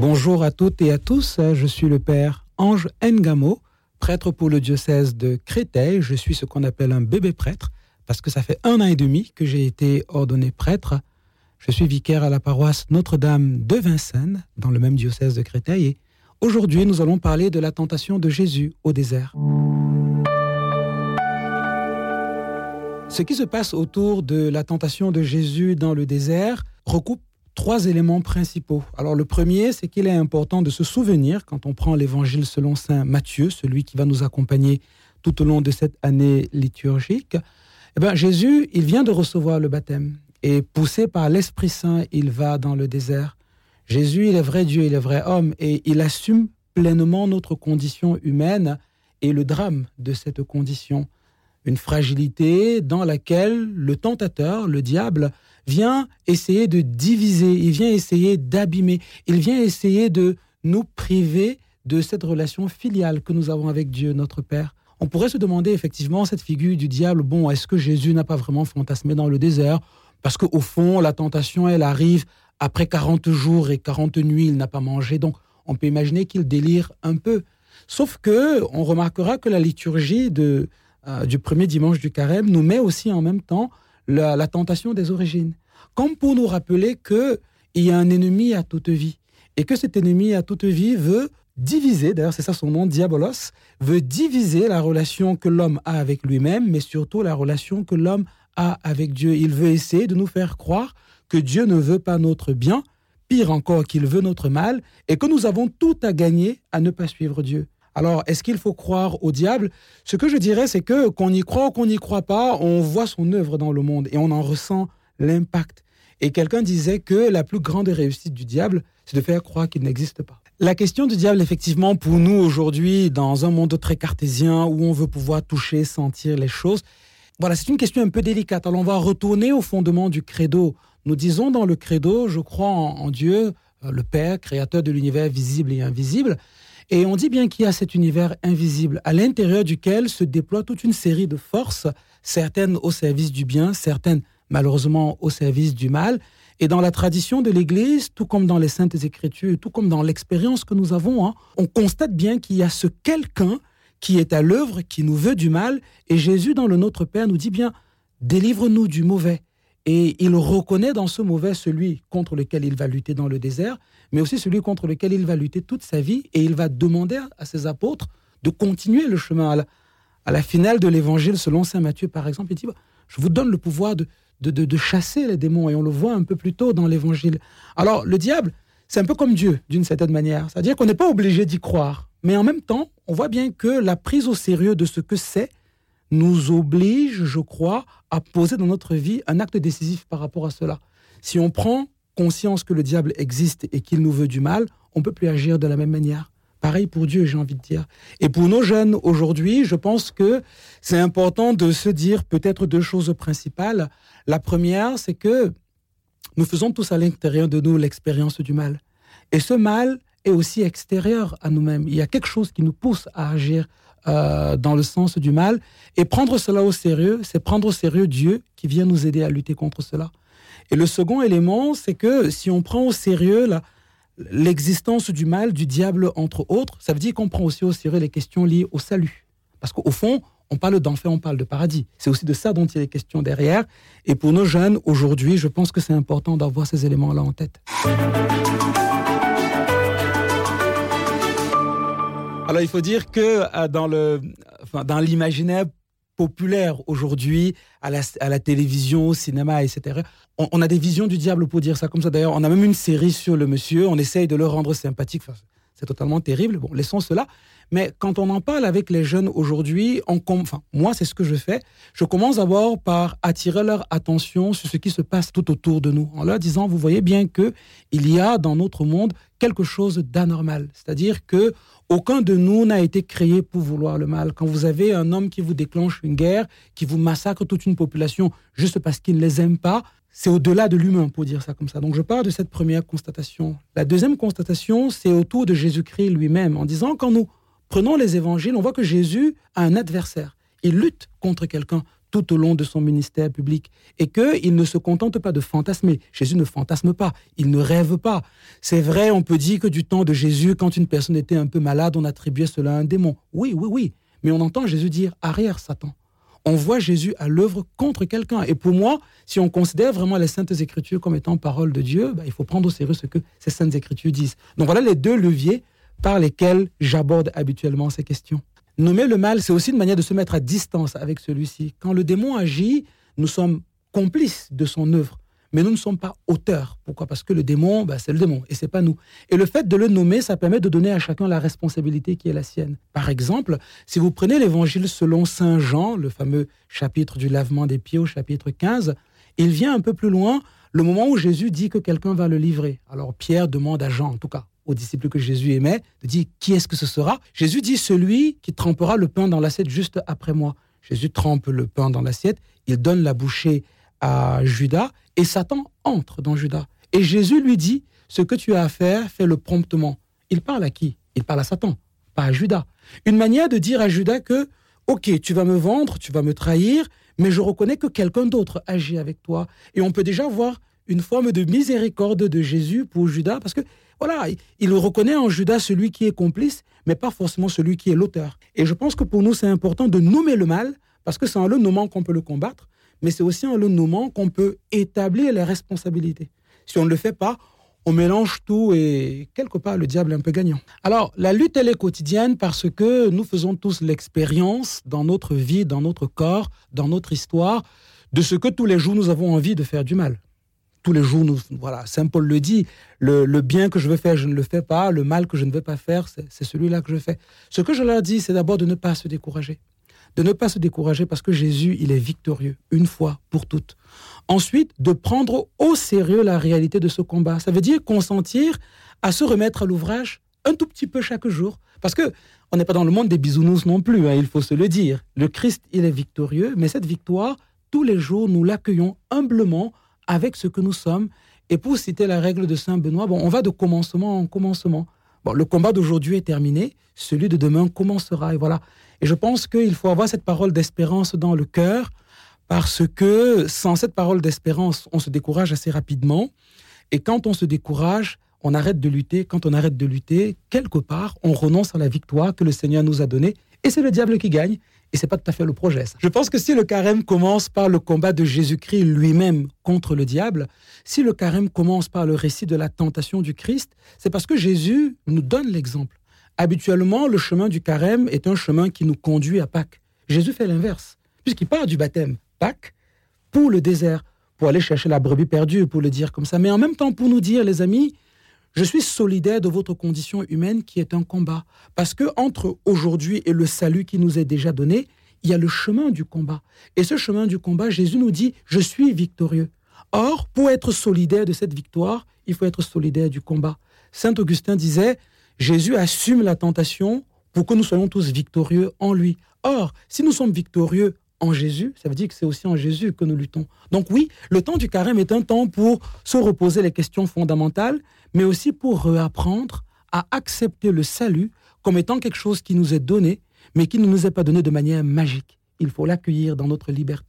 Bonjour à toutes et à tous, je suis le père Ange Ngamo, prêtre pour le diocèse de Créteil. Je suis ce qu'on appelle un bébé prêtre parce que ça fait un an et demi que j'ai été ordonné prêtre. Je suis vicaire à la paroisse Notre-Dame de Vincennes, dans le même diocèse de Créteil. Et aujourd'hui, nous allons parler de la tentation de Jésus au désert. Ce qui se passe autour de la tentation de Jésus dans le désert recoupe trois éléments principaux. Alors le premier, c'est qu'il est important de se souvenir, quand on prend l'évangile selon Saint Matthieu, celui qui va nous accompagner tout au long de cette année liturgique, eh bien, Jésus, il vient de recevoir le baptême et poussé par l'Esprit Saint, il va dans le désert. Jésus, il est vrai Dieu, il est vrai homme et il assume pleinement notre condition humaine et le drame de cette condition. Une fragilité dans laquelle le tentateur, le diable, vient essayer de diviser, il vient essayer d'abîmer, il vient essayer de nous priver de cette relation filiale que nous avons avec Dieu, notre Père. On pourrait se demander effectivement cette figure du diable, bon, est-ce que Jésus n'a pas vraiment fantasmé dans le désert? Parce qu'au fond, la tentation, elle arrive après 40 jours et 40 nuits, il n'a pas mangé, donc on peut imaginer qu'il délire un peu. Sauf que on remarquera que la liturgie euh, du premier dimanche du carême nous met aussi en même temps la, tentation des origines. Comme pour nous rappeler qu'il y a un ennemi à toute vie et que cet ennemi à toute vie veut diviser, d'ailleurs c'est ça son nom, diabolos, veut diviser la relation que l'homme a avec lui-même, mais surtout la relation que l'homme a avec Dieu. Il veut essayer de nous faire croire que Dieu ne veut pas notre bien, pire encore qu'il veut notre mal, et que nous avons tout à gagner à ne pas suivre Dieu. Alors, est-ce qu'il faut croire au diable? Ce que je dirais, c'est que qu'on y croit ou qu'on n'y croit pas, on voit son œuvre dans le monde et on en ressent l'impact. Et quelqu'un disait que la plus grande réussite du diable, c'est de faire croire qu'il n'existe pas. La question du diable, effectivement, pour nous aujourd'hui, dans un monde très cartésien où on veut pouvoir toucher, sentir les choses, voilà, c'est une question un peu délicate. Alors, on va retourner au fondement du credo. Nous disons dans le credo, je crois en Dieu, euh, le Père, créateur de l'univers visible et invisible. Et on dit bien qu'il y a cet univers invisible à l'intérieur duquel se déploie toute une série de forces, certaines au service du bien, certaines malheureusement au service du mal. Et dans la tradition de l'Église, tout comme dans les Saintes Écritures, tout comme dans l'expérience que nous avons, hein, on constate bien qu'il y a ce quelqu'un qui est à l'œuvre, qui nous veut du mal. Et Jésus, dans le Notre Père, nous dit bien, délivre-nous du mauvais. Et il reconnaît dans ce mauvais celui contre lequel il va lutter dans le désert, mais aussi celui contre lequel il va lutter toute sa vie. Et il va demander à ses apôtres de continuer le chemin. À la, finale de l'évangile, selon saint Matthieu, par exemple, il dit, je vous donne le pouvoir de, de, de, chasser les démons. Et on le voit un peu plus tôt dans l'évangile. Alors, le diable, c'est un peu comme Dieu, d'une certaine manière. C'est-à-dire qu'on n'est pas obligé d'y croire. Mais en même temps, on voit bien que la prise au sérieux de ce que c'est nous oblige, je crois, à poser dans notre vie un acte décisif par rapport à cela. Si on prend conscience que le diable existe et qu'il nous veut du mal, on peut plus agir de la même manière. Pareil pour Dieu, j'ai envie de dire. Et pour nos jeunes aujourd'hui, je pense que c'est important de se dire peut-être deux choses principales. La première, c'est que nous faisons tous à l'intérieur de nous l'expérience du mal. Et ce mal est aussi extérieur à nous-mêmes. Il y a quelque chose qui nous pousse à agir euh, dans le sens du mal. Et prendre cela au sérieux, c'est prendre au sérieux Dieu qui vient nous aider à lutter contre cela. Et le second élément, c'est que si on prend au sérieux l'existence du mal, du diable, entre autres, ça veut dire qu'on prend aussi au sérieux les questions liées au salut. Parce qu'au fond, on parle d'enfer, on parle de paradis. C'est aussi de ça dont il est question derrière. Et pour nos jeunes, aujourd'hui, je pense que c'est important d'avoir ces éléments-là en tête. Alors, il faut dire que euh, dans dans l'imaginaire populaire aujourd'hui, à la, télévision, au cinéma, etc. On, a des visions du diable pour dire ça comme ça. D'ailleurs, on a même une série sur le monsieur. On essaye de le rendre sympathique. c'est totalement terrible. Bon, laissons cela. Mais quand on en parle avec les jeunes aujourd'hui, enfin, moi, c'est ce que je fais. Je commence d'abord par attirer leur attention sur ce qui se passe tout autour de nous, en leur disant, vous voyez bien que il y a dans notre monde quelque chose d'anormal. C'est-à-dire que aucun de nous n'a été créé pour vouloir le mal. Quand vous avez un homme qui vous déclenche une guerre, qui vous massacre toute une population juste parce qu'il ne les aime pas, c'est au-delà de l'humain, pour dire ça comme ça. Donc je pars de cette première constatation. La deuxième constatation, c'est autour de Jésus-Christ lui-même, en disant quand nous prenons les évangiles, on voit que Jésus a un adversaire. Il lutte contre quelqu'un. tout au long de son ministère public et qu'il ne se contente pas de fantasmer. Jésus ne fantasme pas, il ne rêve pas. C'est vrai, on peut dire que du temps de Jésus, quand une personne était un peu malade, on attribuait cela à un démon. Oui, oui, oui. Mais on entend Jésus dire arrière Satan. On voit Jésus à l'œuvre contre quelqu'un. Et pour moi, si on considère vraiment les saintes écritures comme étant parole de Dieu, bah, il faut prendre au sérieux ce que ces saintes écritures disent. Donc voilà les deux leviers par lesquels j'aborde habituellement ces questions. Nommer le mal, c'est aussi une manière de se mettre à distance avec celui-ci. Quand le démon agit, nous sommes complices de son œuvre, mais nous ne sommes pas auteurs. Pourquoi? Parce que le démon, bah, c'est le démon et c'est pas nous. Et le fait de le nommer, ça permet de donner à chacun la responsabilité qui est la sienne. Par exemple, si vous prenez l'évangile selon Saint Jean, le fameux chapitre du lavement des pieds au chapitre 15, il vient un peu plus loin le moment où Jésus dit que quelqu'un va le livrer. Alors Pierre demande à Jean, en tout cas, aux disciples que Jésus aimait, de dire qui est-ce que ce sera? Jésus dit celui qui trempera le pain dans l'assiette juste après moi. Jésus trempe le pain dans l'assiette, il donne la bouchée à Judas et Satan entre dans Judas. Et Jésus lui dit ce que tu as à faire, fais-le promptement. Il parle à qui? Il parle à Satan, pas à Judas. Une manière de dire à Judas que OK, tu vas me vendre, tu vas me trahir, mais je reconnais que quelqu'un d'autre agit avec toi. Et on peut déjà voir une forme de miséricorde de Jésus pour Judas, parce que voilà, il reconnaît en Judas celui qui est complice, mais pas forcément celui qui est l'auteur. Et je pense que pour nous, c'est important de nommer le mal, parce que c'est en le nommant qu'on peut le combattre, mais c'est aussi en le nommant qu'on peut établir les responsabilités. Si on ne le fait pas, on mélange tout et quelque part, le diable est un peu gagnant. Alors, la lutte, elle est quotidienne parce que nous faisons tous l'expérience dans notre vie, dans notre corps, dans notre histoire, de ce que tous les jours nous avons envie de faire du mal tous les jours, nous, voilà, Saint Paul le dit, le, bien que je veux faire, je ne le fais pas, le mal que je ne veux pas faire, c'est celui-là que je fais. Ce que je leur dis, c'est d'abord de ne pas se décourager. De ne pas se décourager parce que Jésus, il est victorieux, une fois pour toutes. Ensuite, de prendre au sérieux la réalité de ce combat. Ça veut dire consentir à se remettre à l'ouvrage un tout petit peu chaque jour. Parce que on n'est pas dans le monde des bisounours non plus, hein, il faut se le dire. Le Christ, il est victorieux, mais cette victoire, tous les jours, nous l'accueillons humblement avec ce que nous sommes. Et pour citer la règle de Saint Benoît, bon, on va de commencement en commencement. Bon, le combat d'aujourd'hui est terminé, celui de demain commencera. Et voilà. Et je pense qu'il faut avoir cette parole d'espérance dans le cœur, parce que sans cette parole d'espérance, on se décourage assez rapidement. Et quand on se décourage, on arrête de lutter. Quand on arrête de lutter, quelque part, on renonce à la victoire que le Seigneur nous a donnée. Et c'est le diable qui gagne. Et c'est pas tout à fait le projet. Je pense que si le carême commence par le combat de Jésus-Christ lui-même contre le diable, si le carême commence par le récit de la tentation du Christ, c'est parce que Jésus nous donne l'exemple. Habituellement, le chemin du carême est un chemin qui nous conduit à Pâques. Jésus fait l'inverse, puisqu'il part du baptême, Pâques, pour le désert, pour aller chercher la brebis perdue, pour le dire comme ça, mais en même temps pour nous dire, les amis, je suis solidaire de votre condition humaine qui est un combat. Parce que entre aujourd'hui et le salut qui nous est déjà donné, il y a le chemin du combat. Et ce chemin du combat, Jésus nous dit, je suis victorieux. Or, pour être solidaire de cette victoire, il faut être solidaire du combat. Saint Augustin disait, Jésus assume la tentation pour que nous soyons tous victorieux en lui. Or, si nous sommes victorieux en Jésus, ça veut dire que c'est aussi en Jésus que nous luttons. Donc oui, le temps du carême est un temps pour se reposer les questions fondamentales, mais aussi pour réapprendre à accepter le salut comme étant quelque chose qui nous est donné, mais qui ne nous est pas donné de manière magique. Il faut l'accueillir dans notre liberté.